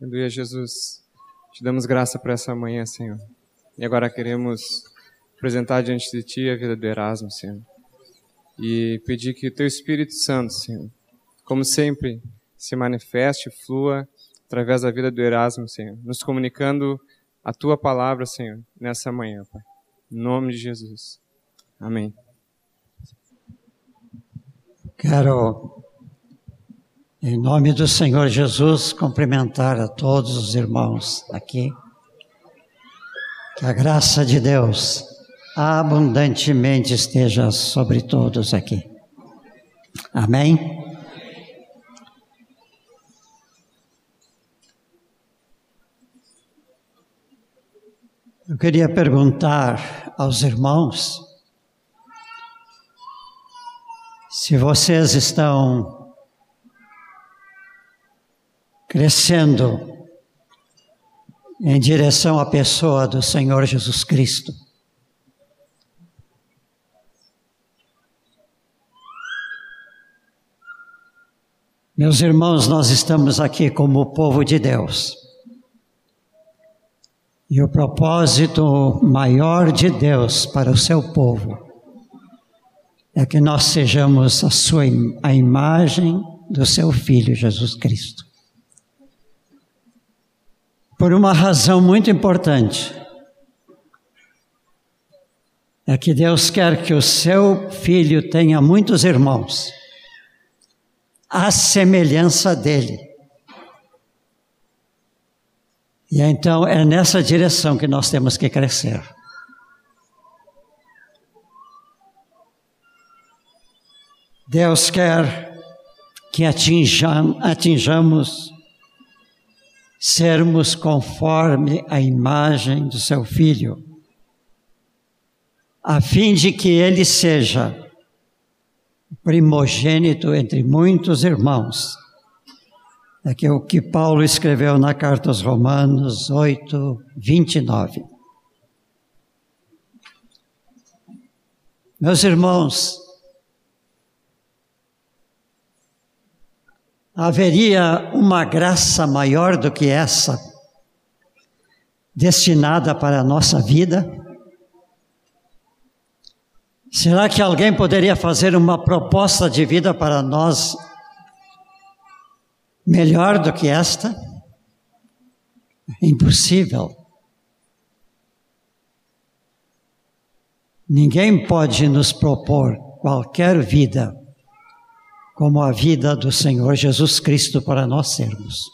Aleluia, Jesus. Te damos graça por essa manhã, Senhor. E agora queremos apresentar diante de Ti a vida do Erasmo, Senhor. E pedir que o Teu Espírito Santo, Senhor, como sempre, se manifeste, flua através da vida do Erasmo, Senhor, nos comunicando a Tua palavra, Senhor, nessa manhã, Pai. Em nome de Jesus. Amém. Quero, em nome do Senhor Jesus, cumprimentar a todos os irmãos aqui. Que a graça de Deus abundantemente esteja sobre todos aqui. Amém? Eu queria perguntar aos irmãos se vocês estão crescendo em direção à pessoa do Senhor Jesus Cristo. Meus irmãos, nós estamos aqui como povo de Deus. E o propósito maior de Deus para o seu povo é que nós sejamos a sua a imagem do seu filho Jesus Cristo. Por uma razão muito importante. É que Deus quer que o seu filho tenha muitos irmãos à semelhança dele. E então é nessa direção que nós temos que crescer. Deus quer que atinjam, atinjamos sermos conforme a imagem do seu Filho, a fim de que ele seja primogênito entre muitos irmãos. É que o que Paulo escreveu na carta aos Romanos 8, 29. Meus irmãos, haveria uma graça maior do que essa, destinada para a nossa vida? Será que alguém poderia fazer uma proposta de vida para nós melhor do que esta? Impossível. Ninguém pode nos propor qualquer vida como a vida do Senhor Jesus Cristo para nós sermos.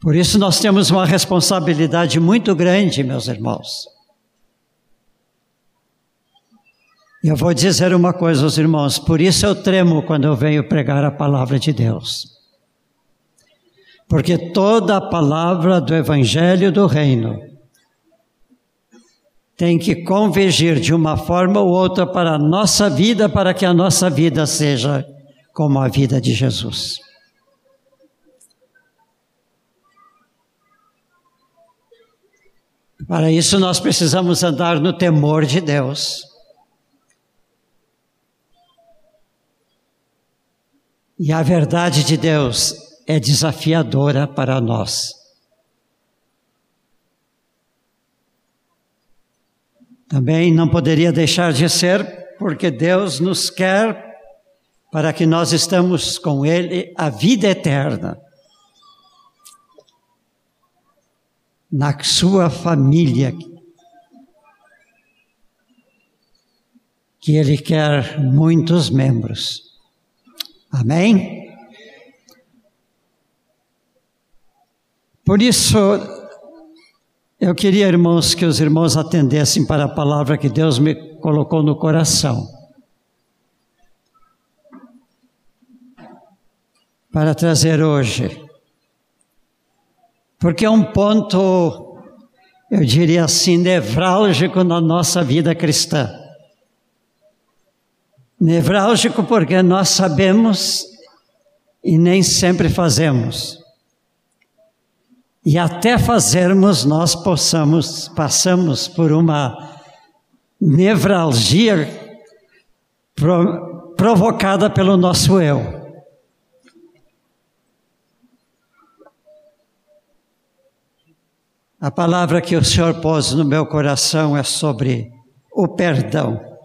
Por isso nós temos uma responsabilidade muito grande, meus irmãos. Eu vou dizer uma coisa aos irmãos, por isso eu tremo quando eu venho pregar a palavra de Deus. Porque toda a palavra do Evangelho do Reino tem que convergir de uma forma ou outra para a nossa vida, para que a nossa vida seja como a vida de Jesus. Para isso, nós precisamos andar no temor de Deus. E a verdade de Deus é desafiadora para nós. Também não poderia deixar de ser, porque Deus nos quer para que nós estamos com Ele a vida eterna. Na sua família, que Ele quer muitos membros. Amém? Por isso, eu queria, irmãos, que os irmãos atendessem para a palavra que Deus me colocou no coração. Para trazer hoje. Porque é um ponto, eu diria assim, nevrálgico na nossa vida cristã. Nevrálgico porque nós sabemos e nem sempre fazemos. E até fazermos, nós possamos, passamos por uma nevralgia pro, provocada pelo nosso eu. A palavra que o Senhor pôs no meu coração é sobre o perdão.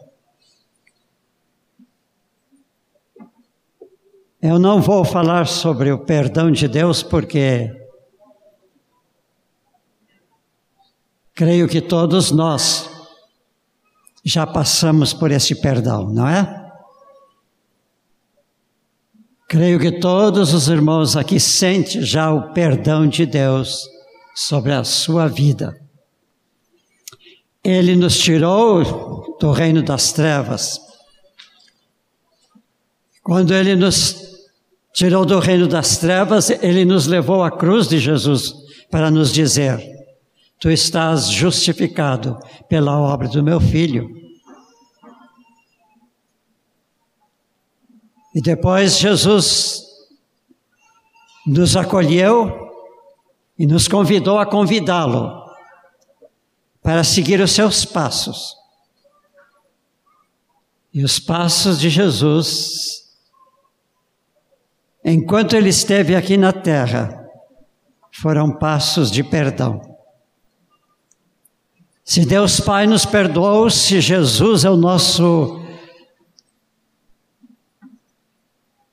Eu não vou falar sobre o perdão de Deus porque creio que todos nós já passamos por esse perdão, não é? Creio que todos os irmãos aqui sentem já o perdão de Deus sobre a sua vida. Ele nos tirou do reino das trevas. Quando ele nos tirou do reino das trevas, ele nos levou à cruz de Jesus para nos dizer: Tu estás justificado pela obra do meu filho. E depois Jesus nos acolheu e nos convidou a convidá-lo para seguir os seus passos. E os passos de Jesus, enquanto ele esteve aqui na terra, foram passos de perdão. Se Deus Pai nos perdoou, se Jesus é o nosso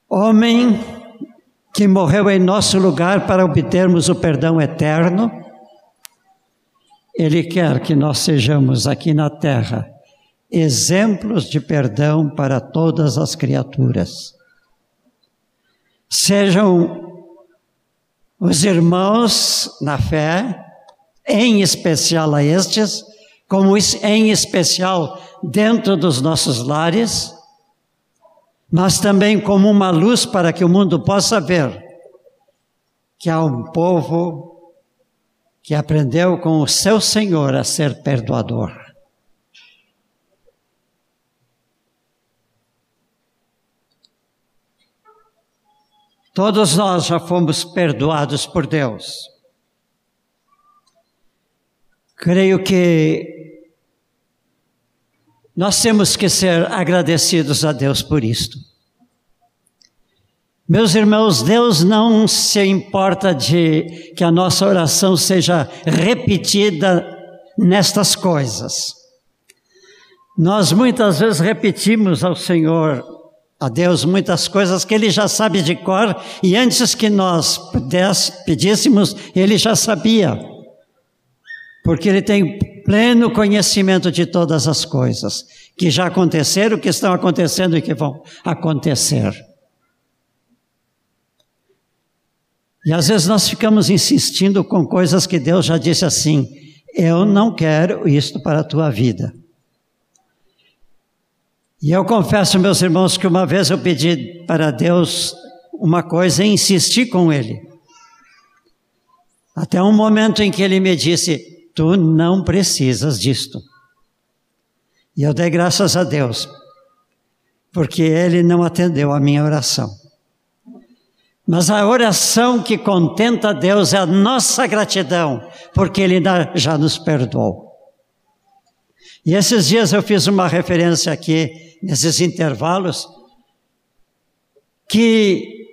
homem que morreu em nosso lugar para obtermos o perdão eterno, Ele quer que nós sejamos aqui na terra exemplos de perdão para todas as criaturas. Sejam os irmãos na fé, em especial a estes, como em especial dentro dos nossos lares, mas também como uma luz para que o mundo possa ver que há um povo que aprendeu com o seu Senhor a ser perdoador. Todos nós já fomos perdoados por Deus. Creio que nós temos que ser agradecidos a Deus por isto. Meus irmãos, Deus não se importa de que a nossa oração seja repetida nestas coisas. Nós muitas vezes repetimos ao Senhor, a Deus, muitas coisas que Ele já sabe de cor e antes que nós pedíssemos, Ele já sabia. Porque Ele tem pleno conhecimento de todas as coisas que já aconteceram, que estão acontecendo e que vão acontecer. E às vezes nós ficamos insistindo com coisas que Deus já disse assim: eu não quero isto para a tua vida. E eu confesso, meus irmãos, que uma vez eu pedi para Deus uma coisa e insisti com Ele. Até um momento em que Ele me disse: Tu não precisas disto. E eu dei graças a Deus, porque Ele não atendeu a minha oração. Mas a oração que contenta Deus é a nossa gratidão, porque Ele já nos perdoou. E esses dias eu fiz uma referência aqui, nesses intervalos, que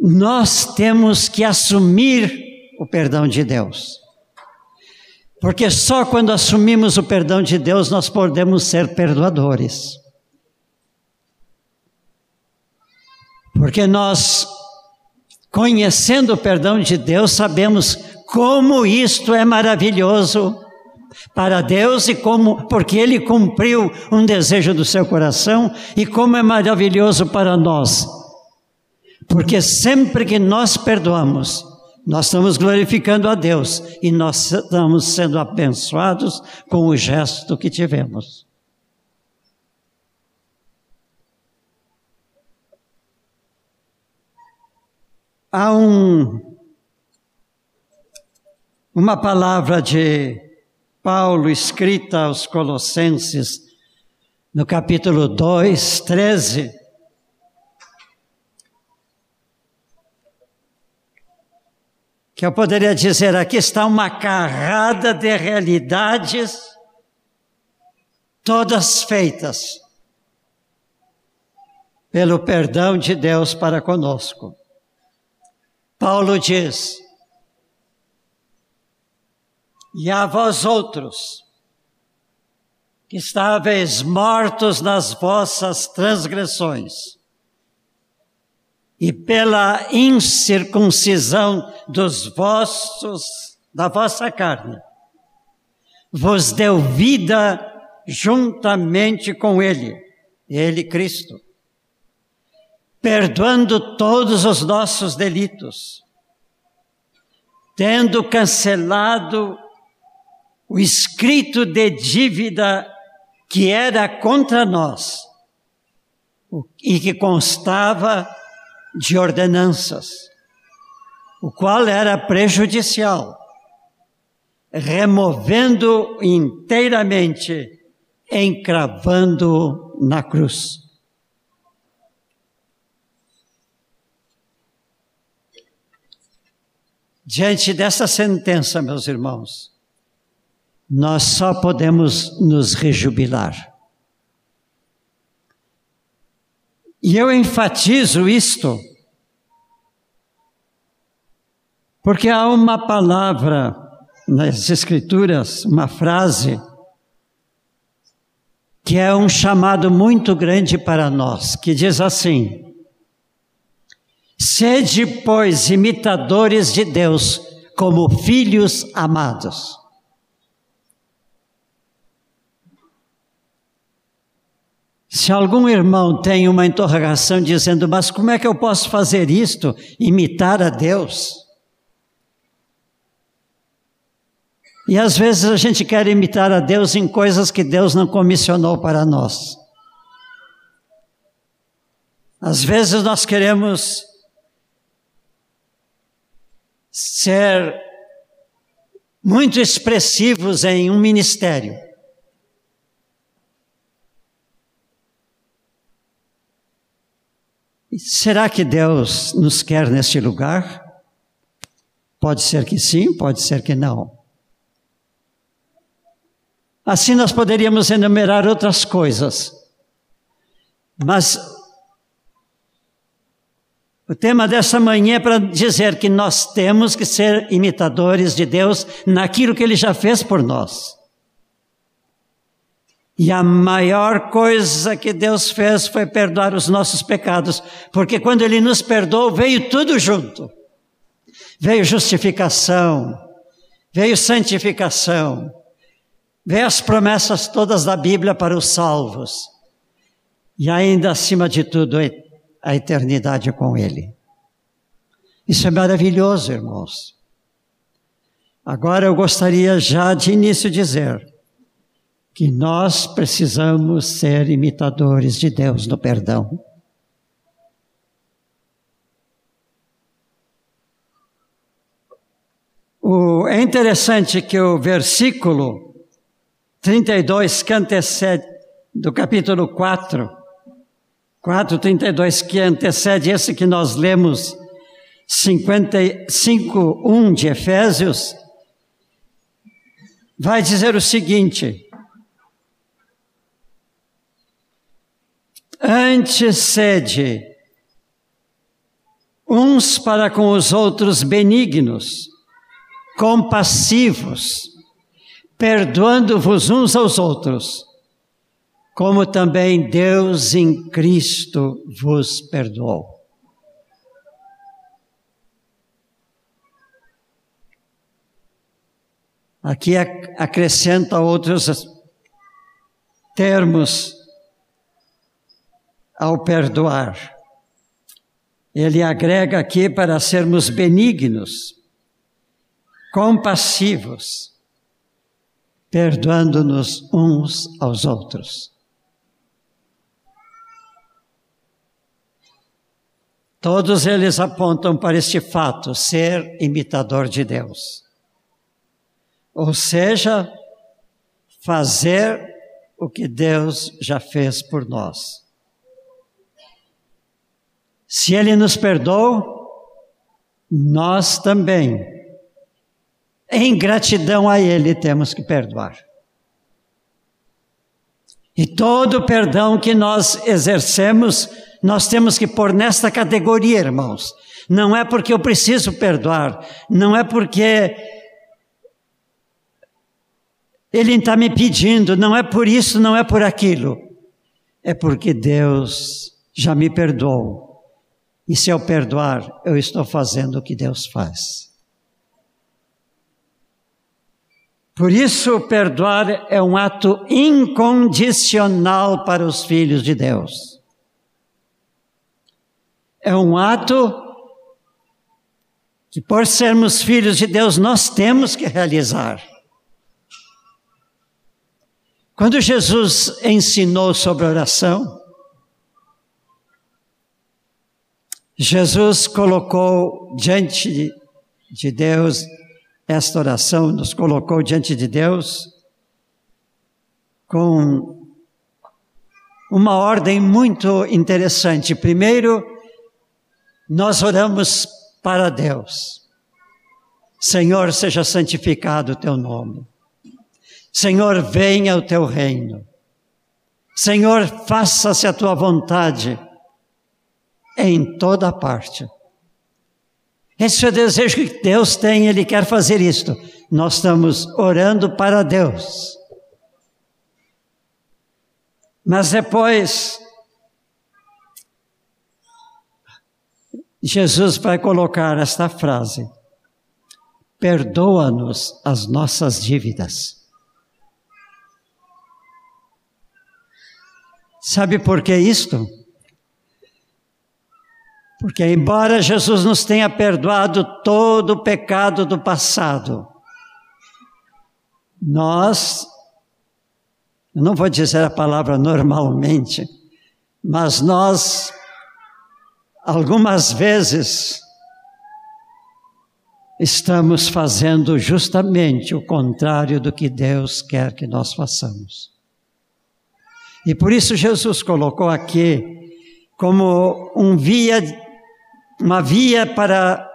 nós temos que assumir o perdão de Deus. Porque só quando assumimos o perdão de Deus nós podemos ser perdoadores. Porque nós, conhecendo o perdão de Deus, sabemos como isto é maravilhoso para Deus e como, porque Ele cumpriu um desejo do seu coração e como é maravilhoso para nós. Porque sempre que nós perdoamos, nós estamos glorificando a Deus e nós estamos sendo abençoados com o gesto que tivemos. Há um, uma palavra de Paulo escrita aos Colossenses, no capítulo 2, 13, que eu poderia dizer aqui está uma carrada de realidades, todas feitas pelo perdão de Deus para conosco. Paulo diz: E a vós outros, que estáveis mortos nas vossas transgressões, e pela incircuncisão dos vossos, da vossa carne, vos deu vida juntamente com Ele, Ele Cristo, perdoando todos os nossos delitos, tendo cancelado o escrito de dívida que era contra nós e que constava de ordenanças, o qual era prejudicial, removendo inteiramente, encravando na cruz. Diante dessa sentença, meus irmãos, nós só podemos nos rejubilar. E eu enfatizo isto porque há uma palavra nas Escrituras, uma frase, que é um chamado muito grande para nós, que diz assim: Sede, pois, imitadores de Deus, como filhos amados. Se algum irmão tem uma interrogação dizendo, mas como é que eu posso fazer isto? Imitar a Deus? E às vezes a gente quer imitar a Deus em coisas que Deus não comissionou para nós. Às vezes nós queremos ser muito expressivos em um ministério. Será que Deus nos quer neste lugar? Pode ser que sim, pode ser que não. Assim nós poderíamos enumerar outras coisas. Mas o tema dessa manhã é para dizer que nós temos que ser imitadores de Deus naquilo que Ele já fez por nós. E a maior coisa que Deus fez foi perdoar os nossos pecados, porque quando Ele nos perdoou, veio tudo junto. Veio justificação, veio santificação, veio as promessas todas da Bíblia para os salvos, e ainda acima de tudo, a eternidade com Ele. Isso é maravilhoso, irmãos. Agora eu gostaria já de início dizer que nós precisamos ser imitadores de Deus no perdão. O, é interessante que o versículo 32 que antecede do capítulo 4 4:32 que antecede esse que nós lemos 55:1 de Efésios vai dizer o seguinte: Antecede uns para com os outros benignos, compassivos, perdoando-vos uns aos outros como também Deus em Cristo vos perdoou. Aqui acrescenta outros termos ao perdoar. Ele agrega aqui para sermos benignos, compassivos, perdoando-nos uns aos outros. Todos eles apontam para este fato, ser imitador de Deus. Ou seja, fazer o que Deus já fez por nós. Se Ele nos perdoou, nós também, em gratidão a Ele, temos que perdoar. E todo perdão que nós exercemos, nós temos que pôr nesta categoria, irmãos. Não é porque eu preciso perdoar, não é porque Ele está me pedindo, não é por isso, não é por aquilo. É porque Deus já me perdoou. E se eu perdoar, eu estou fazendo o que Deus faz. Por isso, perdoar é um ato incondicional para os filhos de Deus. É um ato que, por sermos filhos de Deus, nós temos que realizar. Quando Jesus ensinou sobre oração, Jesus colocou diante de Deus esta oração, nos colocou diante de Deus com uma ordem muito interessante. Primeiro, nós oramos para Deus. Senhor, seja santificado o teu nome. Senhor, venha o teu reino. Senhor, faça-se a tua vontade em toda parte. Esse é o desejo que Deus tem, Ele quer fazer isto. Nós estamos orando para Deus. Mas depois, Jesus vai colocar esta frase: perdoa-nos as nossas dívidas. Sabe por que isto? Porque, embora Jesus nos tenha perdoado todo o pecado do passado, nós, eu não vou dizer a palavra normalmente, mas nós, algumas vezes, estamos fazendo justamente o contrário do que Deus quer que nós façamos. E por isso Jesus colocou aqui como um via, uma via para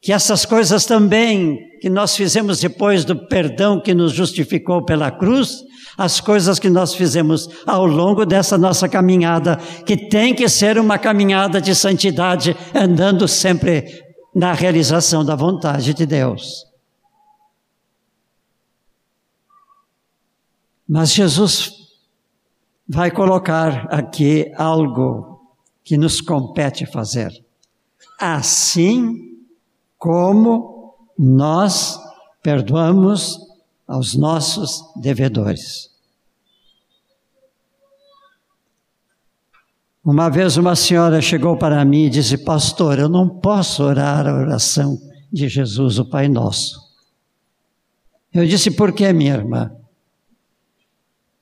que essas coisas também que nós fizemos depois do perdão que nos justificou pela cruz, as coisas que nós fizemos ao longo dessa nossa caminhada, que tem que ser uma caminhada de santidade, andando sempre na realização da vontade de Deus. Mas Jesus vai colocar aqui algo que nos compete fazer. Assim como nós perdoamos aos nossos devedores. Uma vez uma senhora chegou para mim e disse: Pastor, eu não posso orar a oração de Jesus, o Pai Nosso. Eu disse: Por que, minha irmã?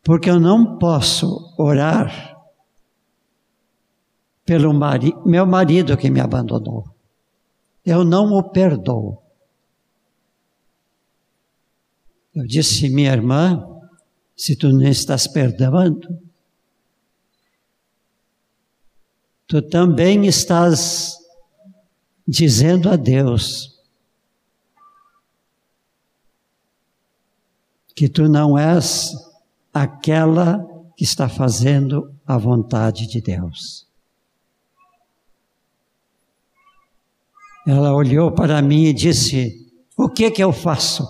porque eu não posso orar pelo mari meu marido que me abandonou. Eu não o perdoo. Eu disse, minha irmã, se tu não estás perdoando, tu também estás dizendo a Deus que tu não és aquela que está fazendo a vontade de Deus. Ela olhou para mim e disse: O que que eu faço?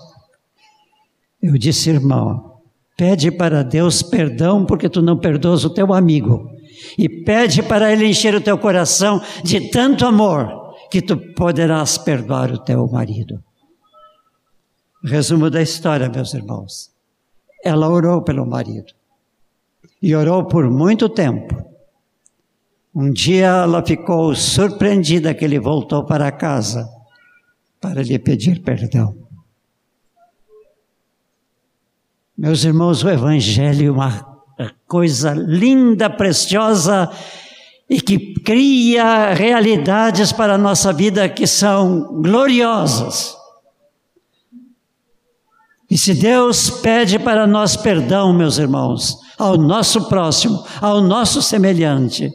Eu disse, irmão, pede para Deus perdão porque tu não perdoas o teu amigo. E pede para ele encher o teu coração de tanto amor que tu poderás perdoar o teu marido. Resumo da história, meus irmãos. Ela orou pelo marido. E orou por muito tempo. Um dia ela ficou surpreendida que ele voltou para casa para lhe pedir perdão. Meus irmãos, o Evangelho é uma coisa linda, preciosa e que cria realidades para a nossa vida que são gloriosas. E se Deus pede para nós perdão, meus irmãos, ao nosso próximo, ao nosso semelhante,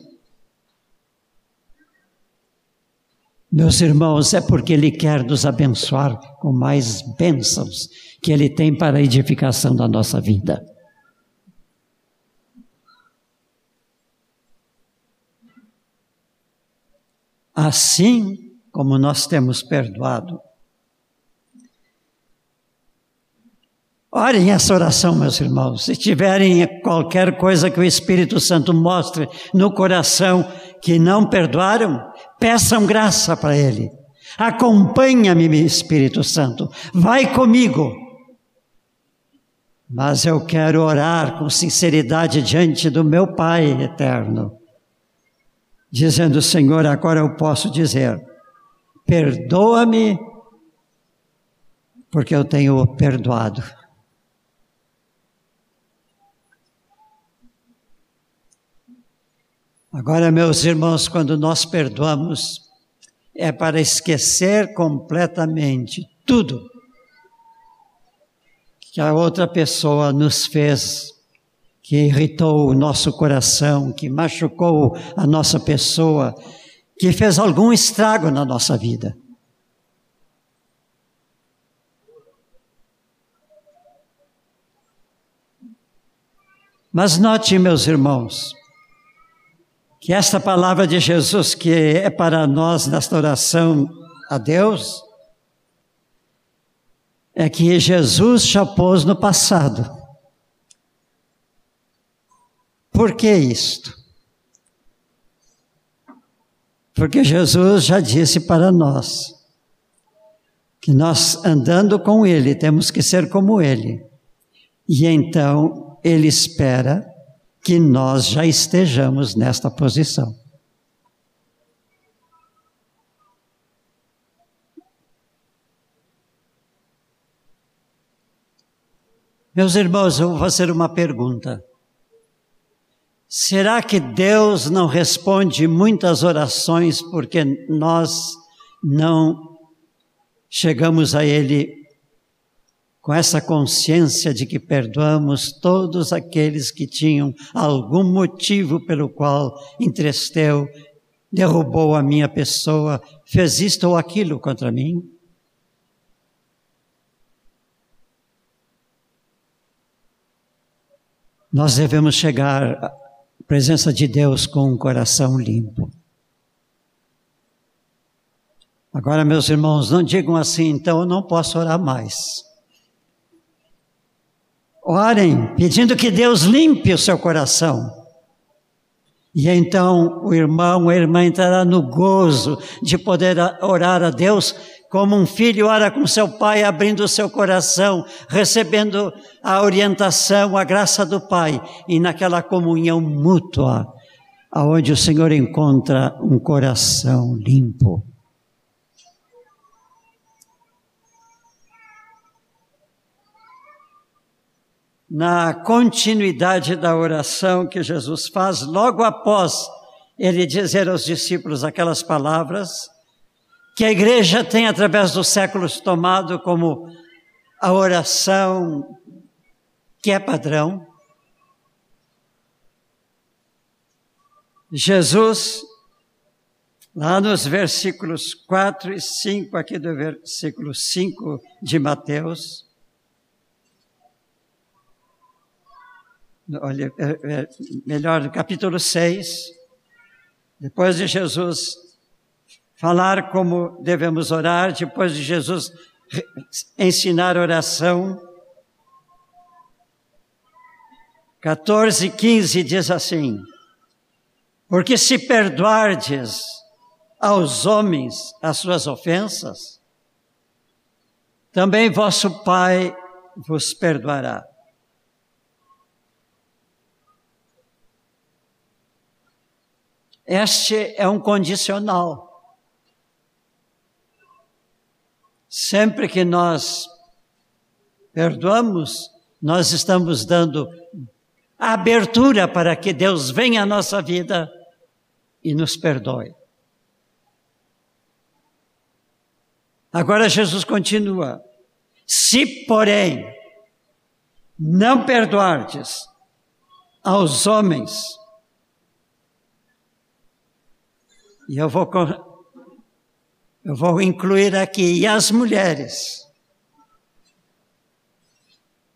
meus irmãos, é porque Ele quer nos abençoar com mais bênçãos que Ele tem para a edificação da nossa vida. Assim como nós temos perdoado Orem essa oração, meus irmãos. Se tiverem qualquer coisa que o Espírito Santo mostre no coração que não perdoaram, peçam graça para Ele. Acompanha-me, Espírito Santo. Vai comigo. Mas eu quero orar com sinceridade diante do meu Pai eterno, dizendo: Senhor, agora eu posso dizer, perdoa-me, porque eu tenho perdoado. Agora, meus irmãos, quando nós perdoamos, é para esquecer completamente tudo que a outra pessoa nos fez, que irritou o nosso coração, que machucou a nossa pessoa, que fez algum estrago na nossa vida. Mas note, meus irmãos, que esta palavra de Jesus, que é para nós nesta oração a Deus, é que Jesus já pôs no passado. Por que isto? Porque Jesus já disse para nós que nós andando com Ele temos que ser como Ele. E então Ele espera que nós já estejamos nesta posição. Meus irmãos, eu vou fazer uma pergunta. Será que Deus não responde muitas orações porque nós não chegamos a Ele com essa consciência de que perdoamos todos aqueles que tinham algum motivo pelo qual entristeu, derrubou a minha pessoa, fez isto ou aquilo contra mim? Nós devemos chegar à presença de Deus com um coração limpo. Agora, meus irmãos, não digam assim, então eu não posso orar mais. Orem pedindo que Deus limpe o seu coração. E então o irmão, a irmã entrará no gozo de poder orar a Deus como um filho ora com seu pai, abrindo o seu coração, recebendo a orientação, a graça do pai, e naquela comunhão mútua, aonde o Senhor encontra um coração limpo. Na continuidade da oração que Jesus faz, logo após ele dizer aos discípulos aquelas palavras, que a igreja tem, através dos séculos, tomado como a oração que é padrão. Jesus, lá nos versículos 4 e 5, aqui do versículo 5 de Mateus, olha, é, é, melhor, capítulo 6, depois de Jesus falar como devemos orar, depois de Jesus ensinar oração, 14 e 15 diz assim: Porque se perdoardes aos homens as suas ofensas, também vosso Pai vos perdoará. Este é um condicional. Sempre que nós perdoamos, nós estamos dando abertura para que Deus venha à nossa vida e nos perdoe. Agora Jesus continua: Se, porém, não perdoardes aos homens E eu vou, eu vou incluir aqui, e as mulheres.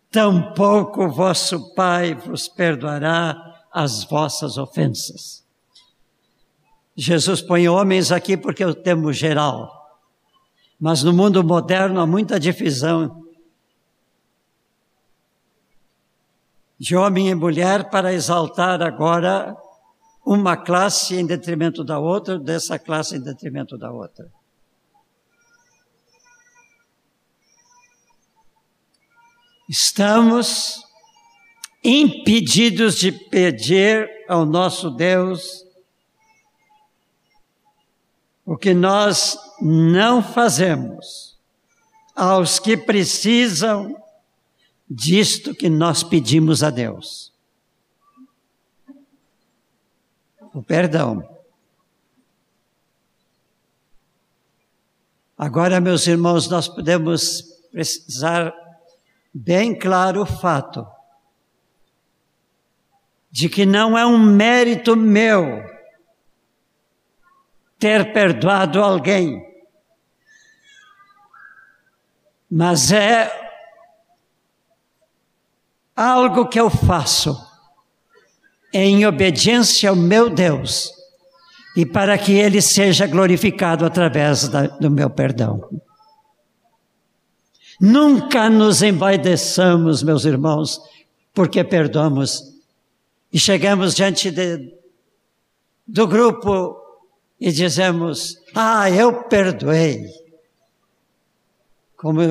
Tampouco vosso Pai vos perdoará as vossas ofensas. Jesus põe homens aqui porque é o termo geral. Mas no mundo moderno há muita divisão de homem e mulher para exaltar agora uma classe em detrimento da outra, dessa classe em detrimento da outra. Estamos impedidos de pedir ao nosso Deus o que nós não fazemos aos que precisam disto que nós pedimos a Deus. O perdão. Agora, meus irmãos, nós podemos precisar bem claro o fato de que não é um mérito meu ter perdoado alguém, mas é algo que eu faço em obediência ao meu Deus e para que Ele seja glorificado através da, do meu perdão. Nunca nos envaideçamos, meus irmãos, porque perdoamos e chegamos diante de, do grupo e dizemos: Ah, eu perdoei. Como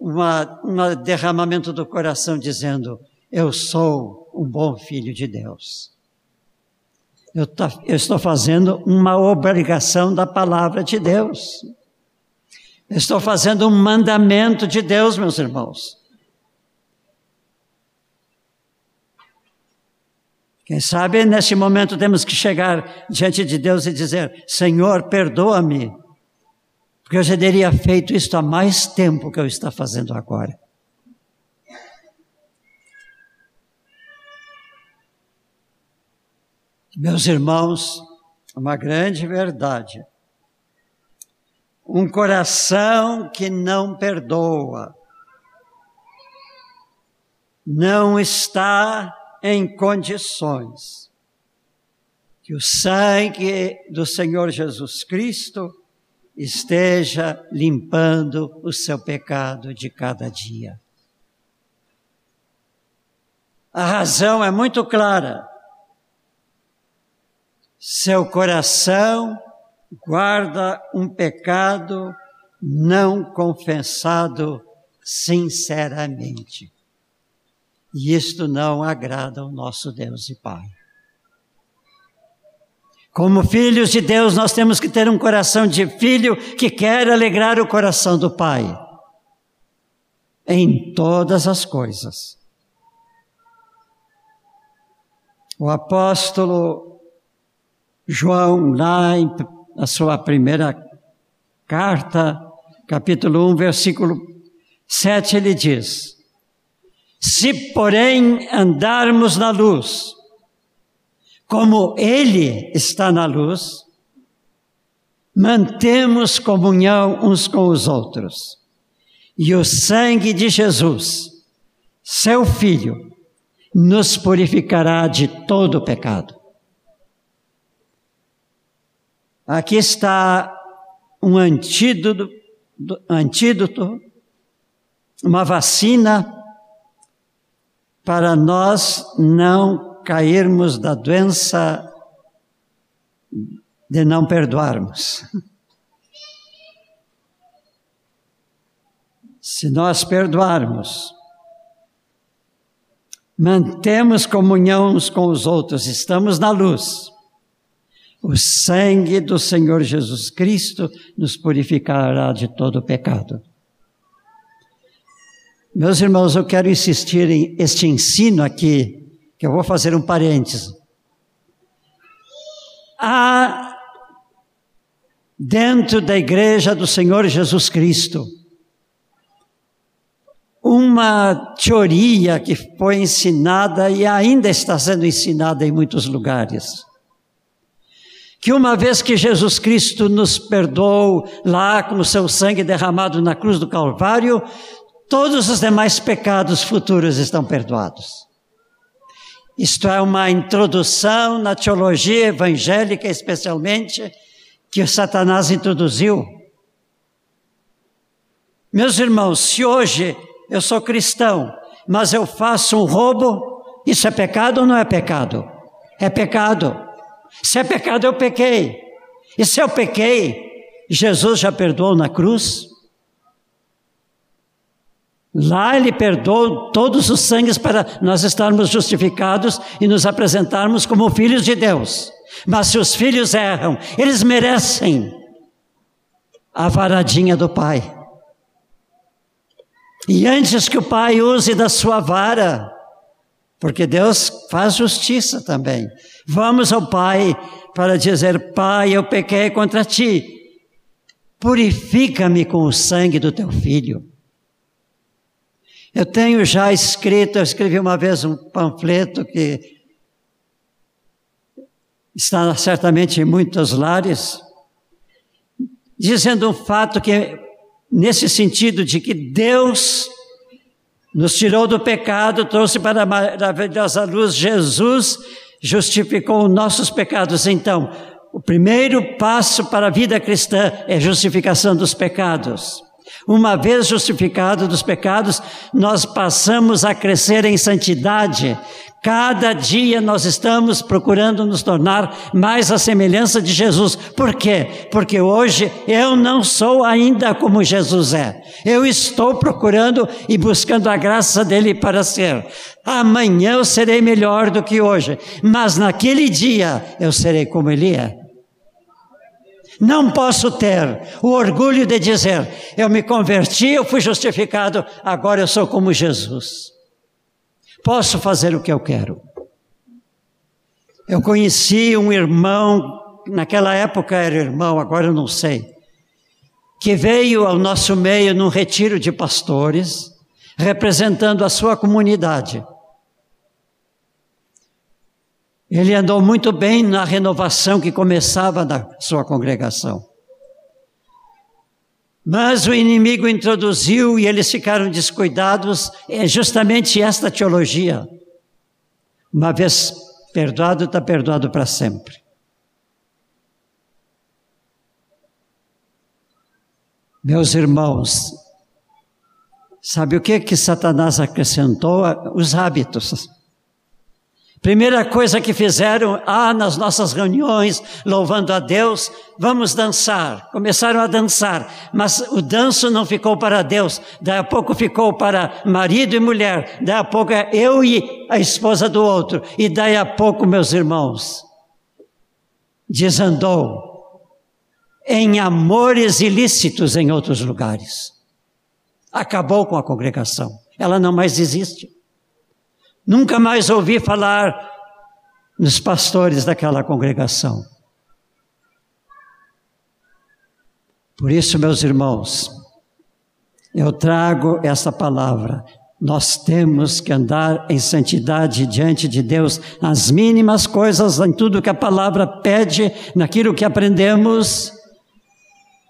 um derramamento do coração dizendo: Eu sou um bom filho de Deus. Eu, eu estou fazendo uma obrigação da palavra de Deus. Estou fazendo um mandamento de Deus, meus irmãos. Quem sabe nesse momento temos que chegar diante de Deus e dizer: Senhor, perdoa-me, porque eu já teria feito isto há mais tempo que eu estou fazendo agora. Meus irmãos, uma grande verdade um coração que não perdoa, não está em condições que o sangue do Senhor Jesus Cristo esteja limpando o seu pecado de cada dia. A razão é muito clara. Seu coração guarda um pecado não confessado sinceramente. E isto não agrada ao nosso Deus e Pai. Como filhos de Deus, nós temos que ter um coração de filho que quer alegrar o coração do Pai. Em todas as coisas. O apóstolo João, lá em a sua primeira carta, capítulo 1, versículo 7, ele diz: Se, porém, andarmos na luz, como Ele está na luz, mantemos comunhão uns com os outros. E o sangue de Jesus, seu Filho, nos purificará de todo pecado. Aqui está um antídoto, antídoto, uma vacina para nós não cairmos da doença de não perdoarmos. Se nós perdoarmos, mantemos comunhão uns com os outros, estamos na luz. O sangue do Senhor Jesus Cristo nos purificará de todo pecado. Meus irmãos, eu quero insistir em este ensino aqui, que eu vou fazer um parêntese. Há dentro da igreja do Senhor Jesus Cristo uma teoria que foi ensinada e ainda está sendo ensinada em muitos lugares que uma vez que Jesus Cristo nos perdoou lá com o seu sangue derramado na cruz do Calvário, todos os demais pecados futuros estão perdoados. Isto é uma introdução na teologia evangélica, especialmente, que Satanás introduziu. Meus irmãos, se hoje eu sou cristão, mas eu faço um roubo, Isso é pecado ou não é pecado? É pecado. Se é pecado, eu pequei. E se eu pequei, Jesus já perdoou na cruz? Lá ele perdoou todos os sangues para nós estarmos justificados e nos apresentarmos como filhos de Deus. Mas se os filhos erram, eles merecem a varadinha do pai. E antes que o pai use da sua vara, porque Deus faz justiça também, vamos ao pai para dizer: Pai, eu pequei contra ti, purifica-me com o sangue do teu filho. Eu tenho já escrito, eu escrevi uma vez um panfleto que está certamente em muitos lares, dizendo um fato que, nesse sentido de que Deus nos tirou do pecado, trouxe para a maravilhosa luz Jesus, justificou nossos pecados. Então, o primeiro passo para a vida cristã é justificação dos pecados. Uma vez justificado dos pecados, nós passamos a crescer em santidade. Cada dia nós estamos procurando nos tornar mais a semelhança de Jesus. Por quê? Porque hoje eu não sou ainda como Jesus é. Eu estou procurando e buscando a graça dele para ser. Amanhã eu serei melhor do que hoje, mas naquele dia eu serei como ele é. Não posso ter o orgulho de dizer: eu me converti, eu fui justificado, agora eu sou como Jesus. Posso fazer o que eu quero. Eu conheci um irmão, naquela época era irmão, agora eu não sei, que veio ao nosso meio num retiro de pastores, representando a sua comunidade. Ele andou muito bem na renovação que começava na sua congregação. Mas o inimigo introduziu e eles ficaram descuidados, é justamente esta teologia. Uma vez perdoado, está perdoado para sempre. Meus irmãos, sabe o que que Satanás acrescentou? Os hábitos. Primeira coisa que fizeram, ah, nas nossas reuniões, louvando a Deus, vamos dançar. Começaram a dançar, mas o danço não ficou para Deus, daí a pouco ficou para marido e mulher, daí a pouco é eu e a esposa do outro, e daí a pouco, meus irmãos, desandou em amores ilícitos em outros lugares. Acabou com a congregação, ela não mais existe. Nunca mais ouvi falar nos pastores daquela congregação. Por isso, meus irmãos, eu trago essa palavra. Nós temos que andar em santidade diante de Deus, nas mínimas coisas, em tudo que a palavra pede, naquilo que aprendemos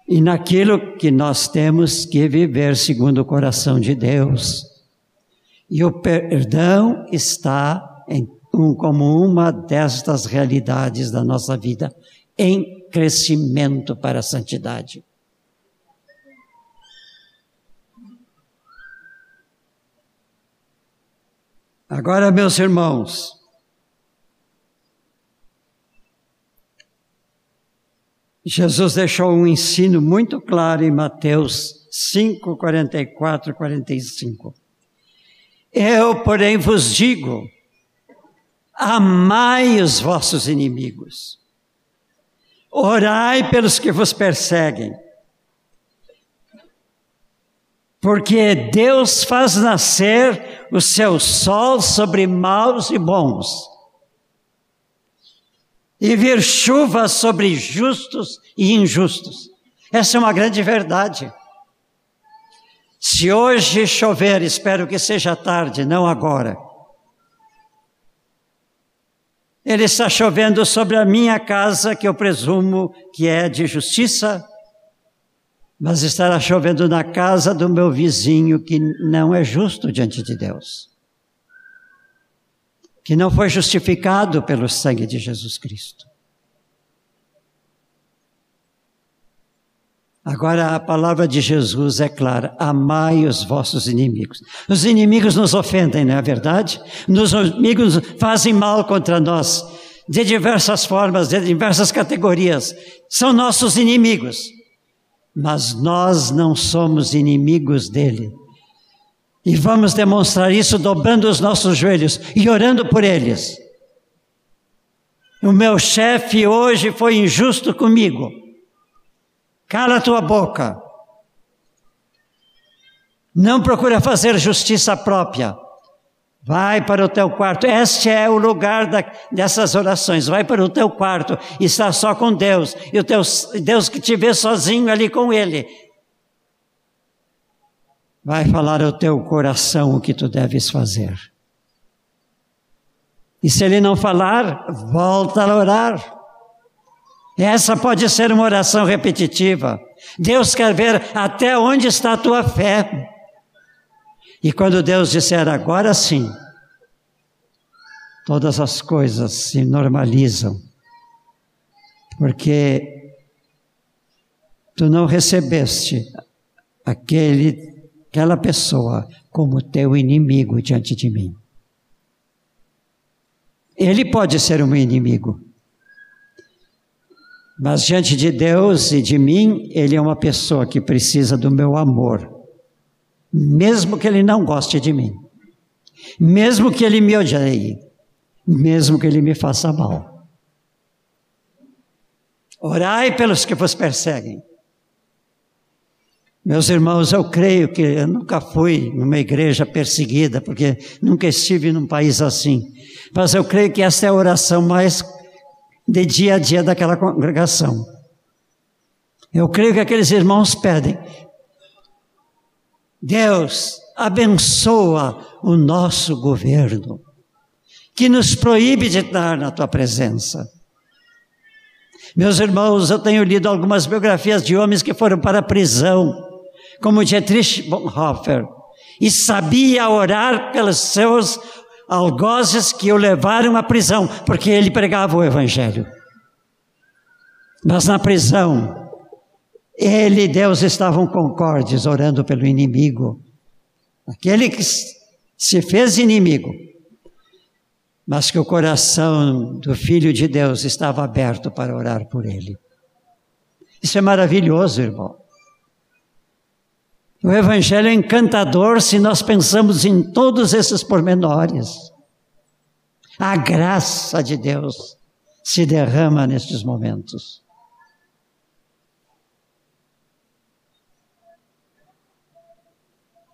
e naquilo que nós temos que viver segundo o coração de Deus. E o perdão está em, um, como uma destas realidades da nossa vida, em crescimento para a santidade. Agora, meus irmãos, Jesus deixou um ensino muito claro em Mateus 5, 44 e 45. Eu, porém, vos digo: amai os vossos inimigos, orai pelos que vos perseguem, porque Deus faz nascer o seu sol sobre maus e bons, e vir chuva sobre justos e injustos. Essa é uma grande verdade. Se hoje chover, espero que seja tarde, não agora. Ele está chovendo sobre a minha casa, que eu presumo que é de justiça, mas estará chovendo na casa do meu vizinho, que não é justo diante de Deus, que não foi justificado pelo sangue de Jesus Cristo. Agora a palavra de Jesus é clara: amai os vossos inimigos. Os inimigos nos ofendem, não é verdade? Os inimigos fazem mal contra nós, de diversas formas, de diversas categorias. São nossos inimigos. Mas nós não somos inimigos dele. E vamos demonstrar isso dobrando os nossos joelhos e orando por eles. O meu chefe hoje foi injusto comigo. Cala tua boca. Não procura fazer justiça própria. Vai para o teu quarto. Este é o lugar da, dessas orações. Vai para o teu quarto e está só com Deus. E o teu Deus que te vê sozinho ali com Ele. Vai falar ao teu coração o que tu deves fazer. E se ele não falar, volta a orar. Essa pode ser uma oração repetitiva. Deus quer ver até onde está a tua fé. E quando Deus disser agora sim, todas as coisas se normalizam. Porque tu não recebeste aquele, aquela pessoa como teu inimigo diante de mim. Ele pode ser um inimigo. Mas diante de Deus e de mim, ele é uma pessoa que precisa do meu amor. Mesmo que ele não goste de mim. Mesmo que ele me odeie. Mesmo que ele me faça mal. Orai pelos que vos perseguem. Meus irmãos, eu creio que eu nunca fui numa igreja perseguida, porque nunca estive num país assim. Mas eu creio que essa é a oração mais de dia a dia daquela congregação. Eu creio que aqueles irmãos pedem. Deus, abençoa o nosso governo, que nos proíbe de estar na tua presença. Meus irmãos, eu tenho lido algumas biografias de homens que foram para a prisão, como Dietrich Bonhoeffer, e sabia orar pelos seus algozes que o levaram à prisão, porque ele pregava o Evangelho. Mas na prisão, ele e Deus estavam concordes, orando pelo inimigo. Aquele que se fez inimigo, mas que o coração do Filho de Deus estava aberto para orar por ele. Isso é maravilhoso, irmão. O Evangelho é encantador se nós pensamos em todos esses pormenores. A graça de Deus se derrama nestes momentos.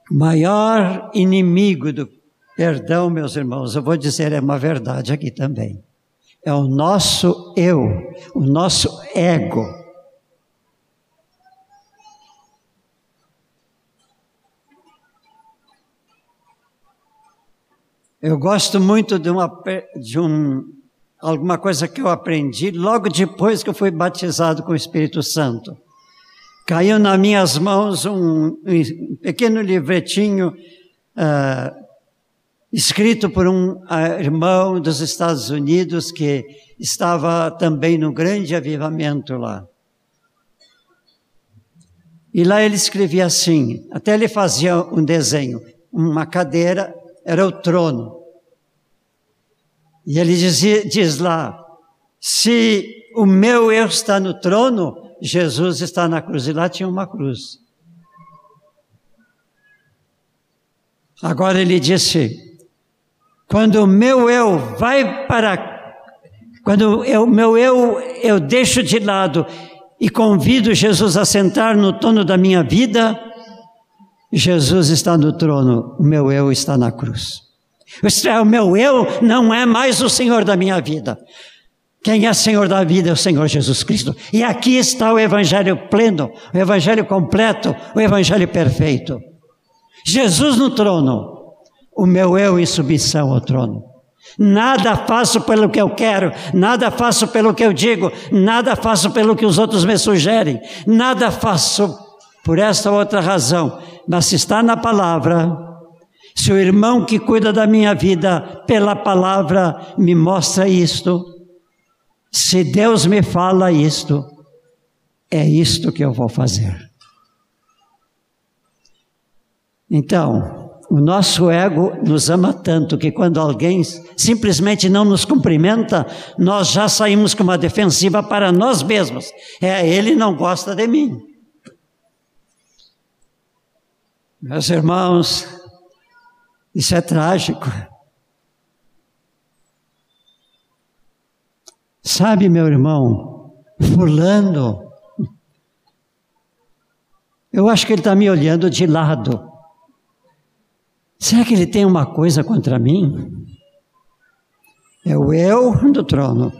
Maior inimigo do perdão, meus irmãos, eu vou dizer, é uma verdade aqui também. É o nosso eu, o nosso ego. Eu gosto muito de, uma, de um, alguma coisa que eu aprendi logo depois que eu fui batizado com o Espírito Santo. Caiu nas minhas mãos um, um pequeno livretinho uh, escrito por um uh, irmão dos Estados Unidos que estava também no grande avivamento lá. E lá ele escrevia assim, até ele fazia um desenho, uma cadeira era o trono. E ele dizia, diz lá: se o meu eu está no trono, Jesus está na cruz. E lá tinha uma cruz. Agora ele disse: quando o meu eu vai para. Quando o meu eu eu deixo de lado e convido Jesus a sentar no trono da minha vida, Jesus está no trono, o meu eu está na cruz. É, o meu eu não é mais o Senhor da minha vida. Quem é Senhor da vida é o Senhor Jesus Cristo. E aqui está o Evangelho pleno, o Evangelho completo, o Evangelho perfeito. Jesus no trono, o meu eu em submissão ao trono. Nada faço pelo que eu quero, nada faço pelo que eu digo, nada faço pelo que os outros me sugerem, nada faço por esta outra razão, mas se está na palavra, se o irmão que cuida da minha vida pela palavra me mostra isto, se Deus me fala isto, é isto que eu vou fazer. Então, o nosso ego nos ama tanto que quando alguém simplesmente não nos cumprimenta, nós já saímos com uma defensiva para nós mesmos. É, ele não gosta de mim. Meus irmãos, isso é trágico. Sabe, meu irmão, Fulano, eu acho que ele está me olhando de lado. Será que ele tem uma coisa contra mim? É o eu do trono,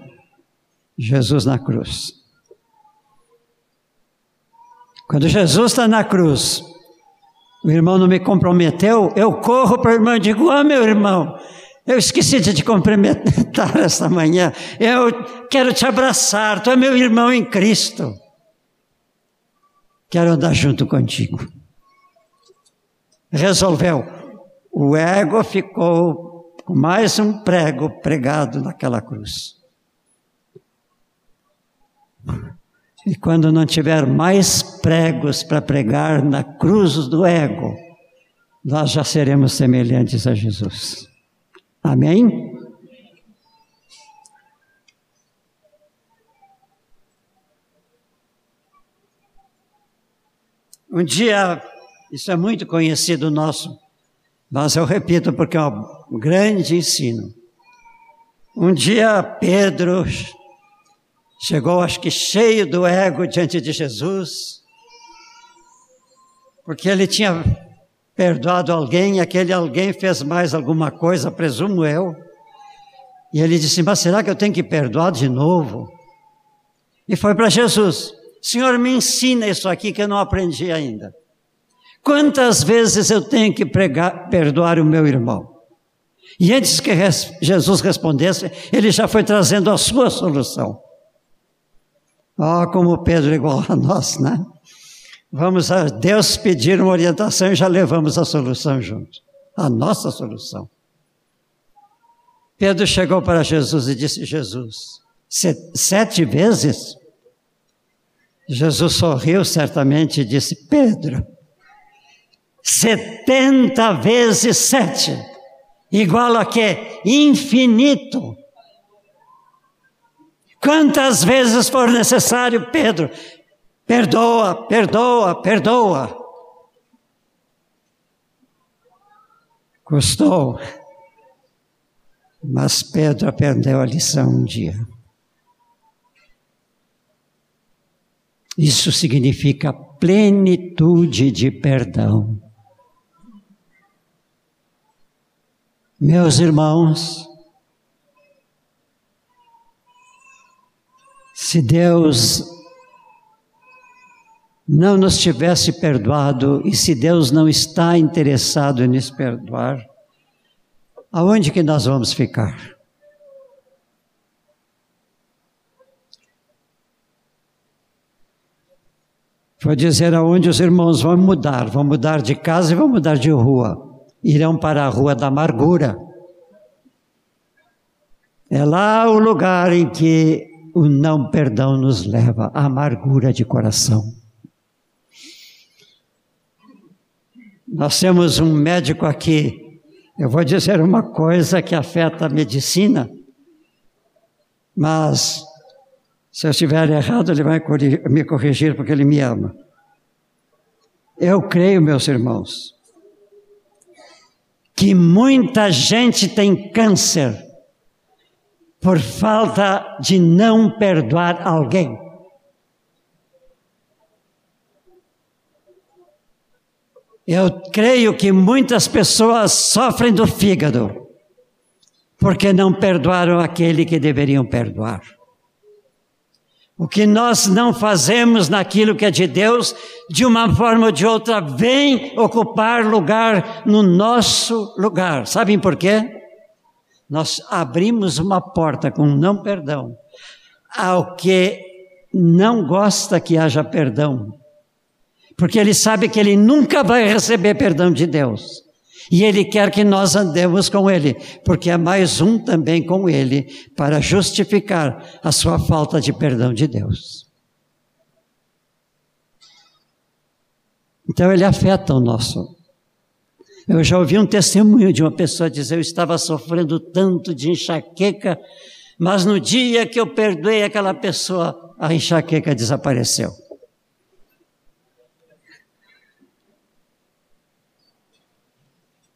Jesus na cruz. Quando Jesus está na cruz, o irmão não me comprometeu, eu corro para o irmão e digo: Ah, meu irmão, eu esqueci de te cumprimentar esta manhã. Eu quero te abraçar, tu é meu irmão em Cristo. Quero andar junto contigo. Resolveu. O ego ficou com mais um prego pregado naquela cruz. E quando não tiver mais pregos para pregar na cruz do ego, nós já seremos semelhantes a Jesus. Amém? Um dia, isso é muito conhecido nosso, mas eu repito porque é um grande ensino. Um dia Pedro Chegou, acho que cheio do ego diante de Jesus, porque ele tinha perdoado alguém, e aquele alguém fez mais alguma coisa, presumo eu. E ele disse: Mas será que eu tenho que perdoar de novo? E foi para Jesus: Senhor, me ensina isso aqui que eu não aprendi ainda. Quantas vezes eu tenho que pregar, perdoar o meu irmão? E antes que Jesus respondesse, ele já foi trazendo a sua solução. Oh, como Pedro é igual a nós, né? Vamos a Deus pedir uma orientação e já levamos a solução junto. A nossa solução. Pedro chegou para Jesus e disse: Jesus, sete vezes? Jesus sorriu certamente e disse: Pedro, setenta vezes sete, igual a que? Infinito. Quantas vezes for necessário, Pedro, perdoa, perdoa, perdoa. Custou, mas Pedro aprendeu a lição um dia. Isso significa plenitude de perdão. Meus irmãos, Se Deus não nos tivesse perdoado e se Deus não está interessado em nos perdoar, aonde que nós vamos ficar? Vou dizer aonde os irmãos vão mudar, vão mudar de casa e vão mudar de rua. Irão para a rua da amargura. É lá o lugar em que o não perdão nos leva à amargura de coração. Nós temos um médico aqui, eu vou dizer uma coisa que afeta a medicina, mas se eu estiver errado, ele vai me corrigir porque ele me ama. Eu creio, meus irmãos, que muita gente tem câncer por falta de não perdoar alguém. Eu creio que muitas pessoas sofrem do fígado porque não perdoaram aquele que deveriam perdoar. O que nós não fazemos naquilo que é de Deus, de uma forma ou de outra, vem ocupar lugar no nosso lugar. Sabem por quê? Nós abrimos uma porta com não perdão ao que não gosta que haja perdão, porque ele sabe que ele nunca vai receber perdão de Deus. E ele quer que nós andemos com ele, porque é mais um também com ele, para justificar a sua falta de perdão de Deus. Então ele afeta o nosso. Eu já ouvi um testemunho de uma pessoa dizer: Eu estava sofrendo tanto de enxaqueca, mas no dia que eu perdoei aquela pessoa, a enxaqueca desapareceu.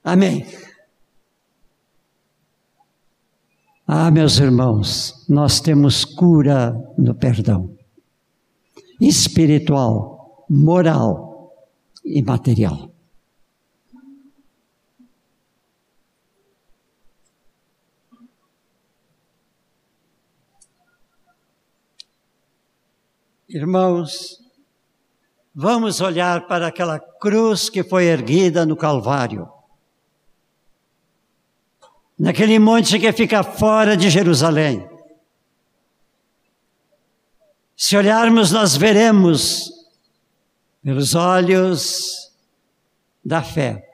Amém. Ah, meus irmãos, nós temos cura no perdão espiritual, moral e material. Irmãos, vamos olhar para aquela cruz que foi erguida no Calvário naquele monte que fica fora de Jerusalém. Se olharmos, nós veremos pelos olhos da fé,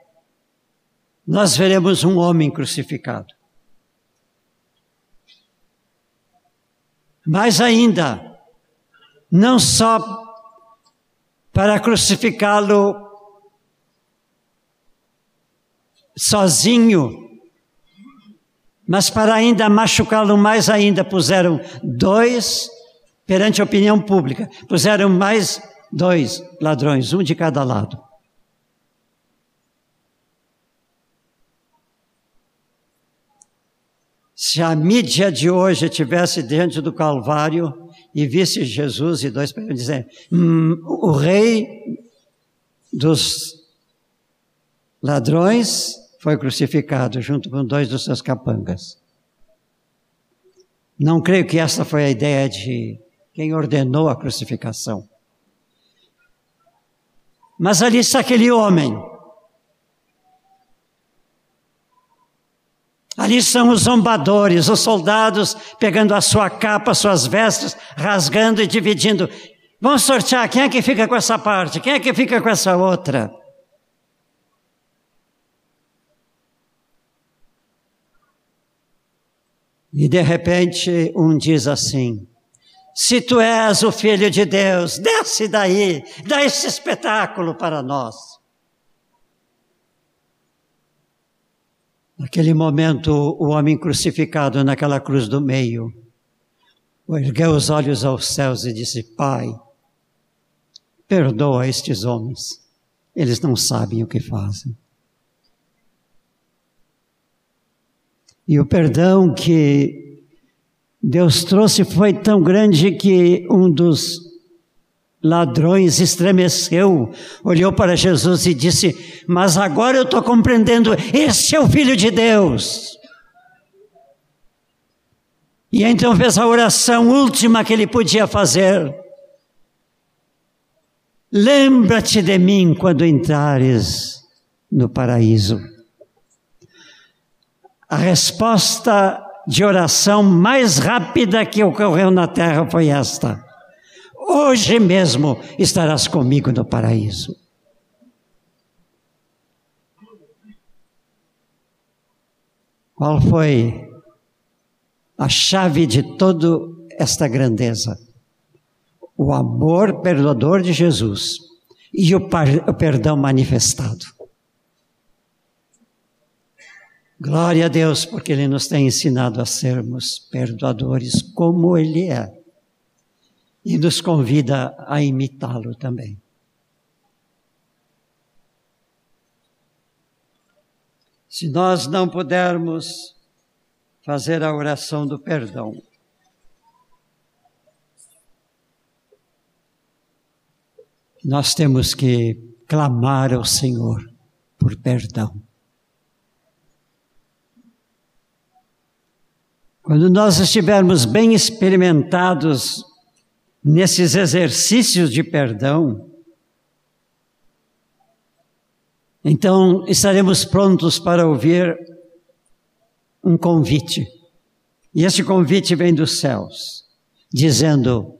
nós veremos um homem crucificado. Mas ainda, não só para crucificá-lo sozinho, mas para ainda machucá-lo mais ainda, puseram dois perante a opinião pública. Puseram mais dois ladrões, um de cada lado. Se a mídia de hoje estivesse diante do Calvário e visse Jesus e dois para dizer, hum, o rei dos ladrões foi crucificado junto com dois dos seus capangas. Não creio que essa foi a ideia de quem ordenou a crucificação. Mas ali está aquele homem. Ali são os zombadores, os soldados pegando a sua capa, suas vestes, rasgando e dividindo. Vamos sortear quem é que fica com essa parte, quem é que fica com essa outra. E de repente um diz assim: Se tu és o filho de Deus, desce daí, dá esse espetáculo para nós. Naquele momento, o homem crucificado naquela cruz do meio ergueu os olhos aos céus e disse: Pai, perdoa estes homens, eles não sabem o que fazem. E o perdão que Deus trouxe foi tão grande que um dos ladrões estremeceu, olhou para Jesus e disse: Mas agora eu estou compreendendo, esse é o Filho de Deus. E então fez a oração última que ele podia fazer. Lembra-te de mim quando entrares no paraíso a resposta de oração mais rápida que ocorreu na terra foi esta: Hoje mesmo estarás comigo no paraíso. Qual foi a chave de toda esta grandeza? O amor perdoador de Jesus e o, o perdão manifestado. Glória a Deus, porque Ele nos tem ensinado a sermos perdoadores como Ele é. E nos convida a imitá-lo também. Se nós não pudermos fazer a oração do perdão, nós temos que clamar ao Senhor por perdão. Quando nós estivermos bem experimentados nesses exercícios de perdão, então estaremos prontos para ouvir um convite. E esse convite vem dos céus, dizendo: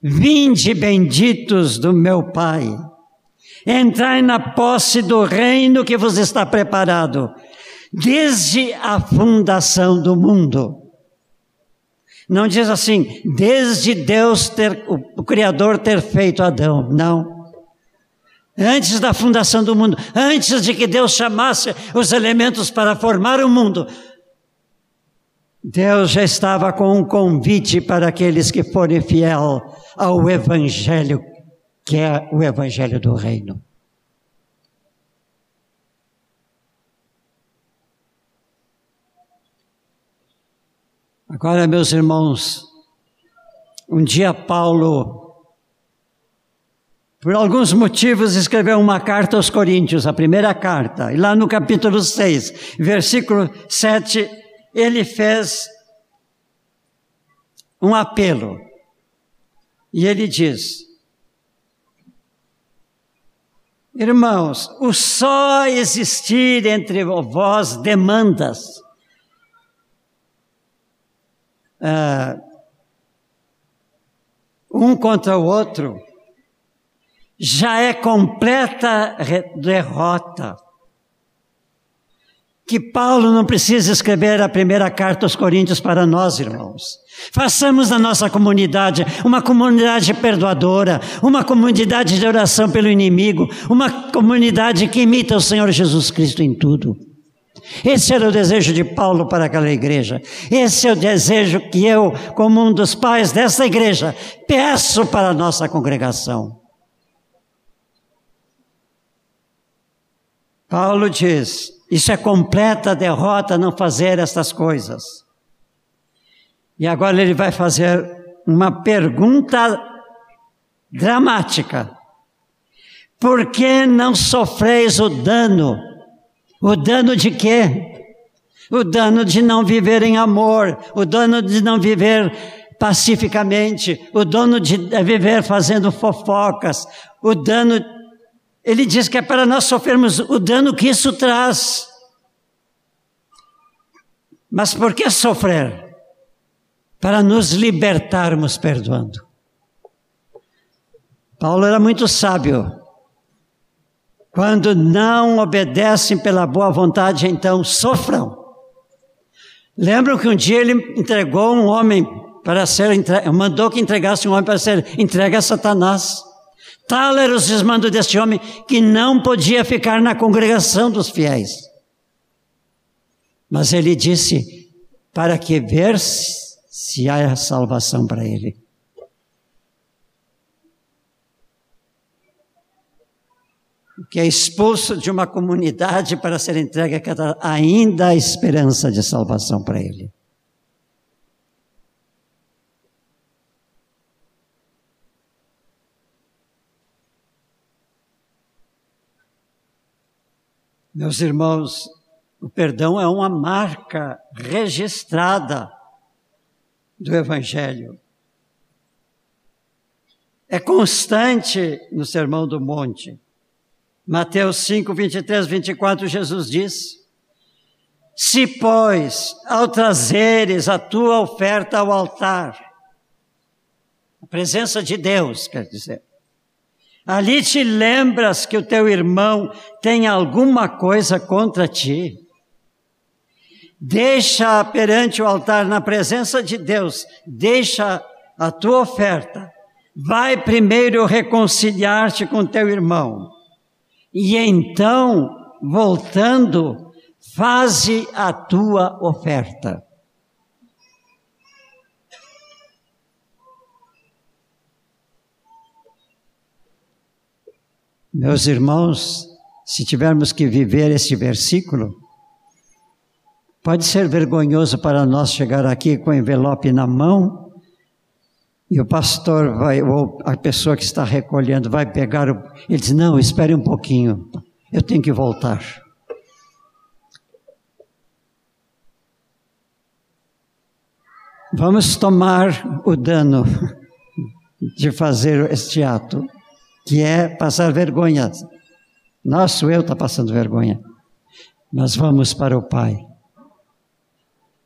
Vinde benditos do meu Pai, entrai na posse do reino que vos está preparado, desde a fundação do mundo. Não diz assim, desde Deus ter, o, Criador ter feito Adão. Não. Antes da fundação do mundo, antes de que Deus chamasse os elementos para formar o mundo, Deus já estava com um convite para aqueles que forem fiel ao Evangelho, que é o Evangelho do Reino. Agora, meus irmãos, um dia Paulo, por alguns motivos, escreveu uma carta aos Coríntios, a primeira carta, e lá no capítulo 6, versículo 7, ele fez um apelo. E ele diz: Irmãos, o só existir entre vós demandas uh, um contra o outro, já é completa derrota. Que Paulo não precisa escrever a primeira carta aos Coríntios para nós, irmãos. Façamos da nossa comunidade uma comunidade perdoadora, uma comunidade de oração pelo inimigo, uma comunidade que imita o Senhor Jesus Cristo em tudo. Esse era o desejo de Paulo para aquela igreja. Esse é o desejo que eu, como um dos pais dessa igreja, peço para a nossa congregação. Paulo diz: isso é completa derrota não fazer estas coisas. E agora ele vai fazer uma pergunta dramática. Por que não sofreis o dano o dano de quê? O dano de não viver em amor, o dano de não viver pacificamente, o dano de viver fazendo fofocas, o dano. Ele diz que é para nós sofrermos o dano que isso traz. Mas por que sofrer? Para nos libertarmos perdoando. Paulo era muito sábio. Quando não obedecem pela boa vontade, então sofram. Lembram que um dia ele entregou um homem para ser mandou que entregasse um homem para ser entregue a Satanás. Tal era o desmando deste homem que não podia ficar na congregação dos fiéis. Mas ele disse: para que ver se há salvação para ele. Que é expulso de uma comunidade para ser entregue a cada, ainda há esperança de salvação para ele. Meus irmãos, o perdão é uma marca registrada do Evangelho. É constante no Sermão do Monte. Mateus 5, 23, 24, Jesus diz: Se, pois, ao trazeres a tua oferta ao altar, a presença de Deus, quer dizer, ali te lembras que o teu irmão tem alguma coisa contra ti, deixa perante o altar, na presença de Deus, deixa a tua oferta, vai primeiro reconciliar-te com teu irmão e então, voltando, faze a tua oferta. Meus irmãos, se tivermos que viver esse versículo, pode ser vergonhoso para nós chegar aqui com o envelope na mão e o pastor vai, ou a pessoa que está recolhendo, vai pegar. O, ele diz: Não, espere um pouquinho, eu tenho que voltar. Vamos tomar o dano de fazer este ato, que é passar vergonha. Nosso eu está passando vergonha. Mas vamos para o Pai.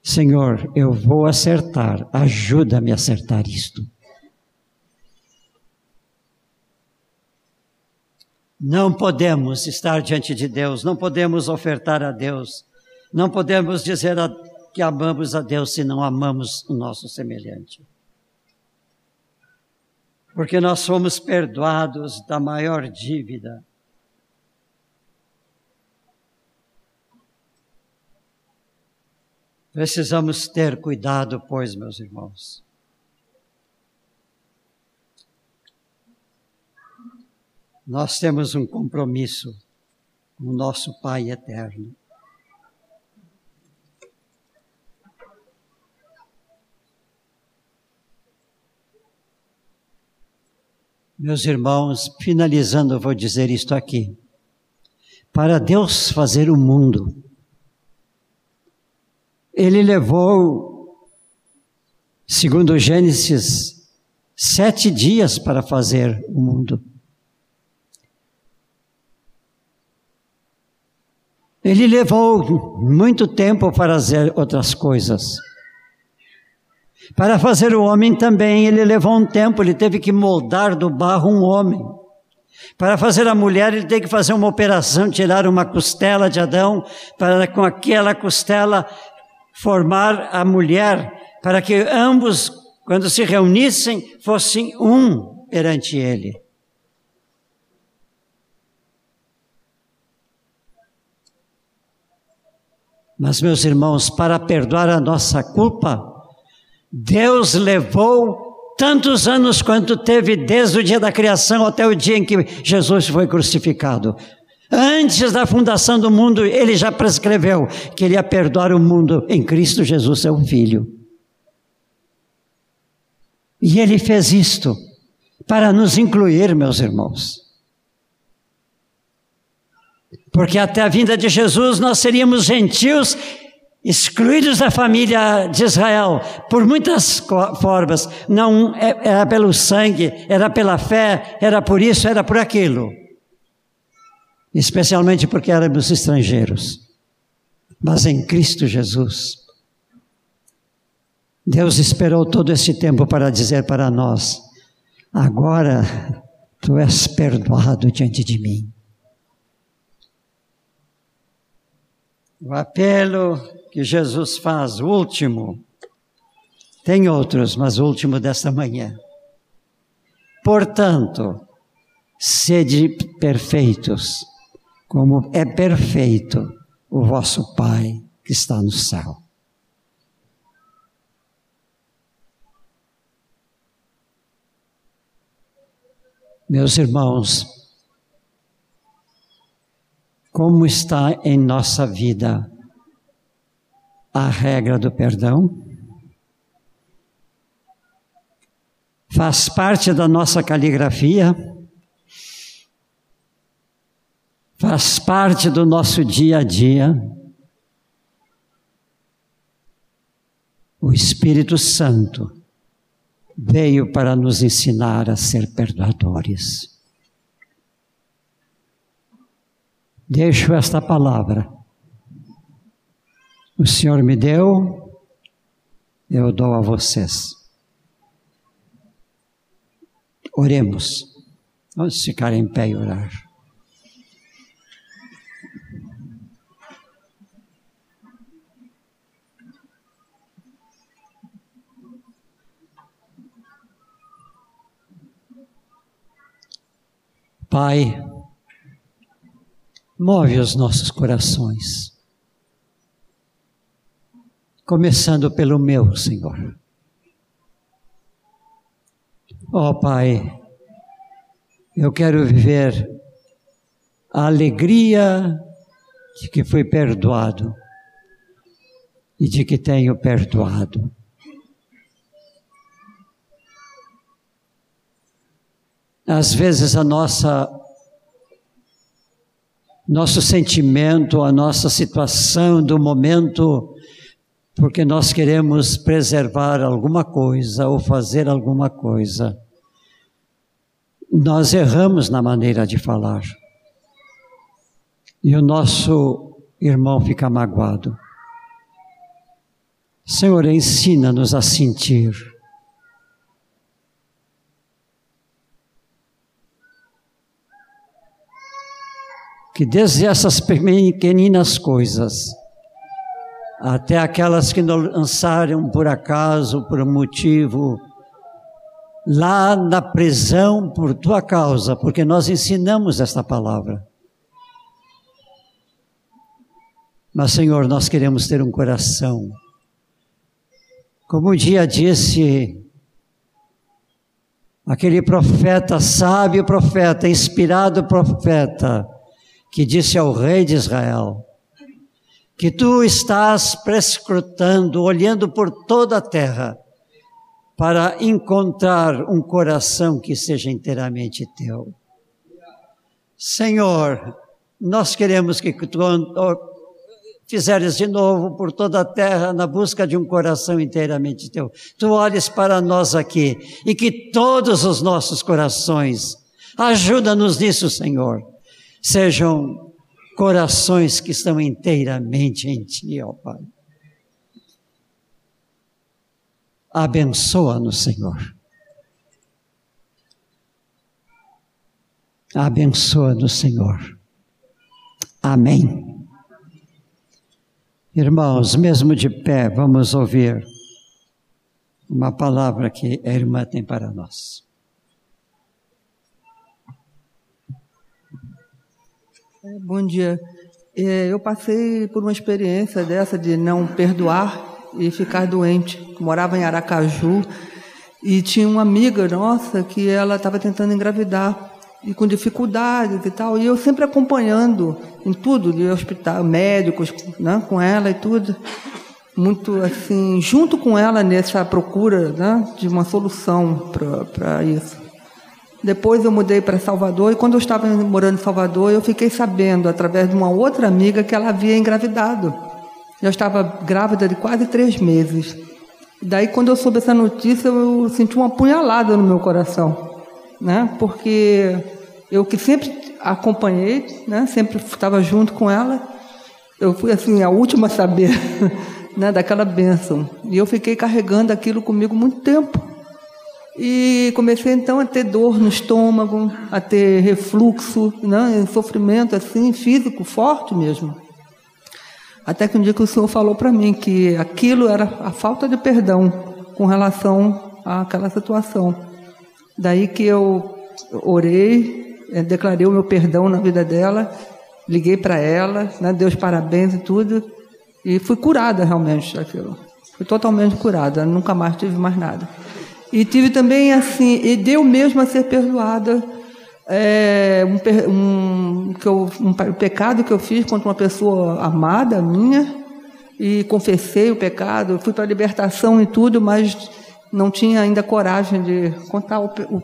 Senhor, eu vou acertar, ajuda-me a acertar isto. Não podemos estar diante de Deus, não podemos ofertar a Deus, não podemos dizer a, que amamos a Deus se não amamos o nosso semelhante. Porque nós somos perdoados da maior dívida Precisamos ter cuidado, pois, meus irmãos. Nós temos um compromisso com o nosso Pai eterno. Meus irmãos, finalizando, vou dizer isto aqui. Para Deus fazer o mundo, Ele levou, segundo Gênesis, sete dias para fazer o mundo. Ele levou muito tempo para fazer outras coisas. Para fazer o homem também, ele levou um tempo, ele teve que moldar do barro um homem. Para fazer a mulher, ele teve que fazer uma operação, tirar uma costela de Adão, para com aquela costela formar a mulher, para que ambos, quando se reunissem, fossem um perante ele. Mas, meus irmãos, para perdoar a nossa culpa, Deus levou tantos anos quanto teve desde o dia da criação até o dia em que Jesus foi crucificado. Antes da fundação do mundo, ele já prescreveu que ele ia perdoar o mundo em Cristo Jesus, seu Filho. E ele fez isto para nos incluir, meus irmãos. Porque até a vinda de Jesus nós seríamos gentios excluídos da família de Israel por muitas formas. Não é, era pelo sangue, era pela fé, era por isso, era por aquilo. Especialmente porque éramos estrangeiros. Mas em Cristo Jesus, Deus esperou todo esse tempo para dizer para nós: agora tu és perdoado diante de mim. O apelo que Jesus faz, o último, tem outros, mas o último desta manhã. Portanto, sede perfeitos, como é perfeito o vosso Pai que está no céu. Meus irmãos, como está em nossa vida a regra do perdão? Faz parte da nossa caligrafia? Faz parte do nosso dia a dia? O Espírito Santo veio para nos ensinar a ser perdoadores. Deixo esta palavra. O Senhor me deu, eu dou a vocês. Oremos. Vamos ficar em pé e orar. Pai, move os nossos corações. Começando pelo meu, Senhor. Ó oh, Pai, eu quero viver a alegria de que fui perdoado e de que tenho perdoado. Às vezes a nossa nosso sentimento, a nossa situação do momento, porque nós queremos preservar alguma coisa ou fazer alguma coisa. Nós erramos na maneira de falar. E o nosso irmão fica magoado. Senhor, ensina-nos a sentir que desde essas pequeninas coisas, até aquelas que lançaram por acaso, por motivo, lá na prisão por tua causa, porque nós ensinamos esta palavra. Mas, Senhor, nós queremos ter um coração Como um dia disse aquele profeta, sábio profeta, inspirado profeta, que disse ao rei de Israel: que tu estás prescrutando, olhando por toda a terra, para encontrar um coração que seja inteiramente teu. Senhor, nós queremos que tu fizeres de novo por toda a terra na busca de um coração inteiramente teu. Tu olhes para nós aqui e que todos os nossos corações, ajuda-nos nisso, Senhor, sejam corações que estão inteiramente em Ti, ó Pai. Abençoa-nos, Senhor. Abençoa-nos, Senhor. Amém. Irmãos, mesmo de pé, vamos ouvir uma palavra que a irmã tem para nós. Bom dia. É, eu passei por uma experiência dessa de não perdoar e ficar doente. Morava em Aracaju e tinha uma amiga nossa que ela estava tentando engravidar e com dificuldades e tal. E eu sempre acompanhando em tudo, de hospital, médicos, né, com ela e tudo. Muito assim, junto com ela nessa procura né, de uma solução para isso. Depois eu mudei para Salvador e quando eu estava morando em Salvador, eu fiquei sabendo, através de uma outra amiga, que ela havia engravidado. Já estava grávida de quase três meses. Daí, quando eu soube essa notícia, eu senti uma punhalada no meu coração né? Porque eu que sempre acompanhei, né? Sempre estava junto com ela. Eu fui assim a última a saber, né? Daquela bênção. E eu fiquei carregando aquilo comigo muito tempo. E comecei então a ter dor no estômago, a ter refluxo, né? sofrimento assim físico forte mesmo. Até que um dia que o Senhor falou para mim que aquilo era a falta de perdão com relação àquela situação. Daí que eu orei, eh, declarei o meu perdão na vida dela, liguei para ela, né, Deus parabéns e tudo, e fui curada realmente daquilo. Fui totalmente curada, nunca mais tive mais nada. E tive também assim, e deu mesmo a ser perdoada é, um, um, que eu, um, um pecado que eu fiz contra uma pessoa amada minha, e confessei o pecado, fui para a libertação e tudo, mas não tinha ainda coragem de contar o, o,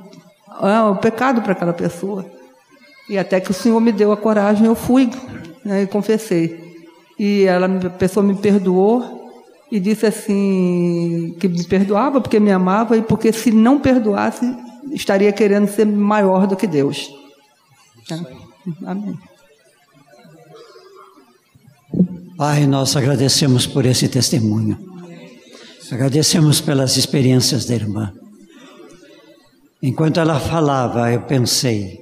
ah, o pecado para aquela pessoa. E até que o Senhor me deu a coragem, eu fui né, e confessei. E ela, a pessoa me perdoou e disse assim que me perdoava porque me amava e porque se não perdoasse estaria querendo ser maior do que Deus. Amém. Pai, nós agradecemos por esse testemunho. Agradecemos pelas experiências da irmã. Enquanto ela falava, eu pensei: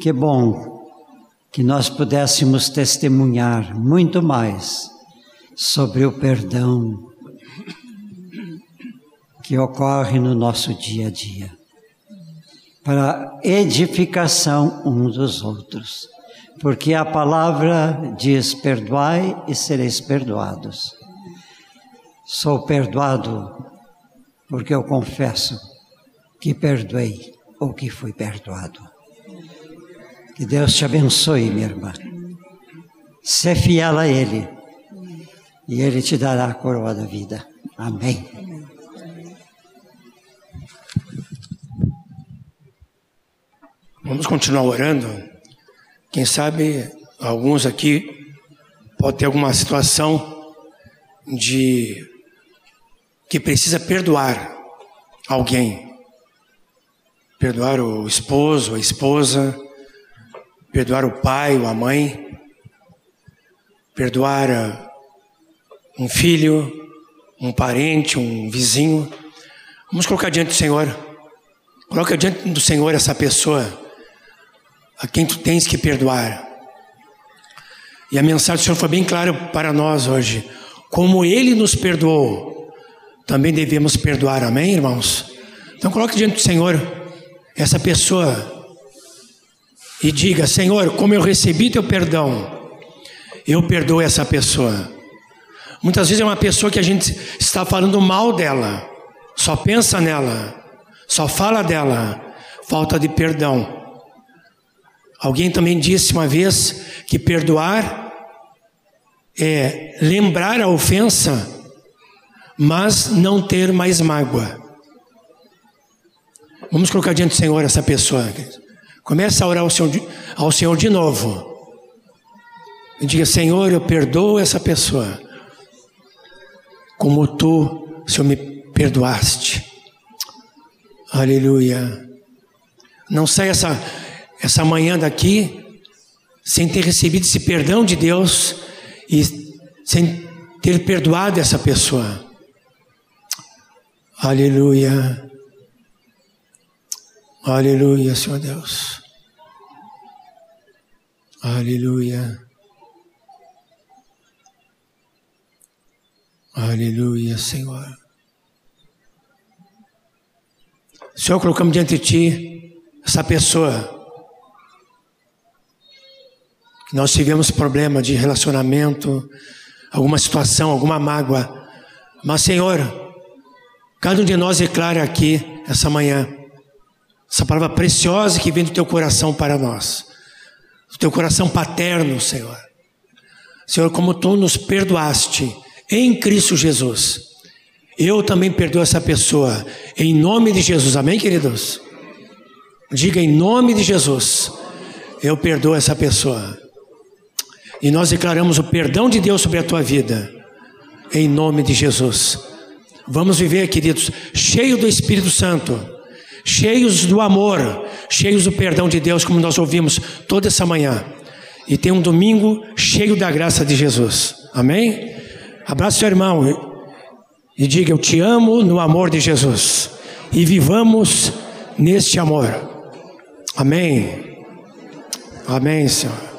que bom que nós pudéssemos testemunhar muito mais sobre o perdão que ocorre no nosso dia a dia, para edificação uns dos outros, porque a palavra diz: perdoai e sereis perdoados. Sou perdoado porque eu confesso que perdoei ou que fui perdoado. Que Deus te abençoe, minha irmã. Ser fiel a Ele e Ele te dará a coroa da vida. Amém. Vamos continuar orando. Quem sabe alguns aqui pode ter alguma situação de que precisa perdoar alguém. Perdoar o esposo, a esposa, perdoar o pai ou a mãe, perdoar ah, um filho, um parente, um vizinho. Vamos colocar diante do Senhor. Coloca diante do Senhor essa pessoa a quem tu tens que perdoar. E a mensagem do Senhor foi bem clara para nós hoje. Como Ele nos perdoou, também devemos perdoar, amém, irmãos? Então coloque diante do Senhor essa pessoa e diga: Senhor, como eu recebi teu perdão, eu perdoo essa pessoa. Muitas vezes é uma pessoa que a gente está falando mal dela, só pensa nela, só fala dela, falta de perdão. Alguém também disse uma vez que perdoar é lembrar a ofensa, mas não ter mais mágoa. Vamos colocar diante do Senhor essa pessoa. Começa a orar ao Senhor, ao Senhor de novo. E diga, Senhor, eu perdoo essa pessoa. Como tu, Senhor, me perdoaste. Aleluia. Não sai essa, essa manhã daqui sem ter recebido esse perdão de Deus e sem ter perdoado essa pessoa. Aleluia. Aleluia, Senhor Deus. Aleluia. Aleluia, Senhor. Senhor, colocamos diante de Ti essa pessoa nós tivemos problema de relacionamento, alguma situação, alguma mágoa. Mas, Senhor, cada um de nós declara aqui essa manhã essa palavra preciosa que vem do teu coração para nós, do teu coração paterno, Senhor. Senhor, como tu nos perdoaste em Cristo Jesus, eu também perdoo essa pessoa, em nome de Jesus, amém, queridos? Diga em nome de Jesus, eu perdoo essa pessoa. E nós declaramos o perdão de Deus sobre a tua vida, em nome de Jesus. Vamos viver, queridos, cheio do Espírito Santo cheios do amor, cheios do perdão de Deus, como nós ouvimos toda essa manhã. E tem um domingo cheio da graça de Jesus. Amém? Abraça seu irmão e diga: Eu te amo no amor de Jesus. E vivamos neste amor. Amém. Amém, Senhor.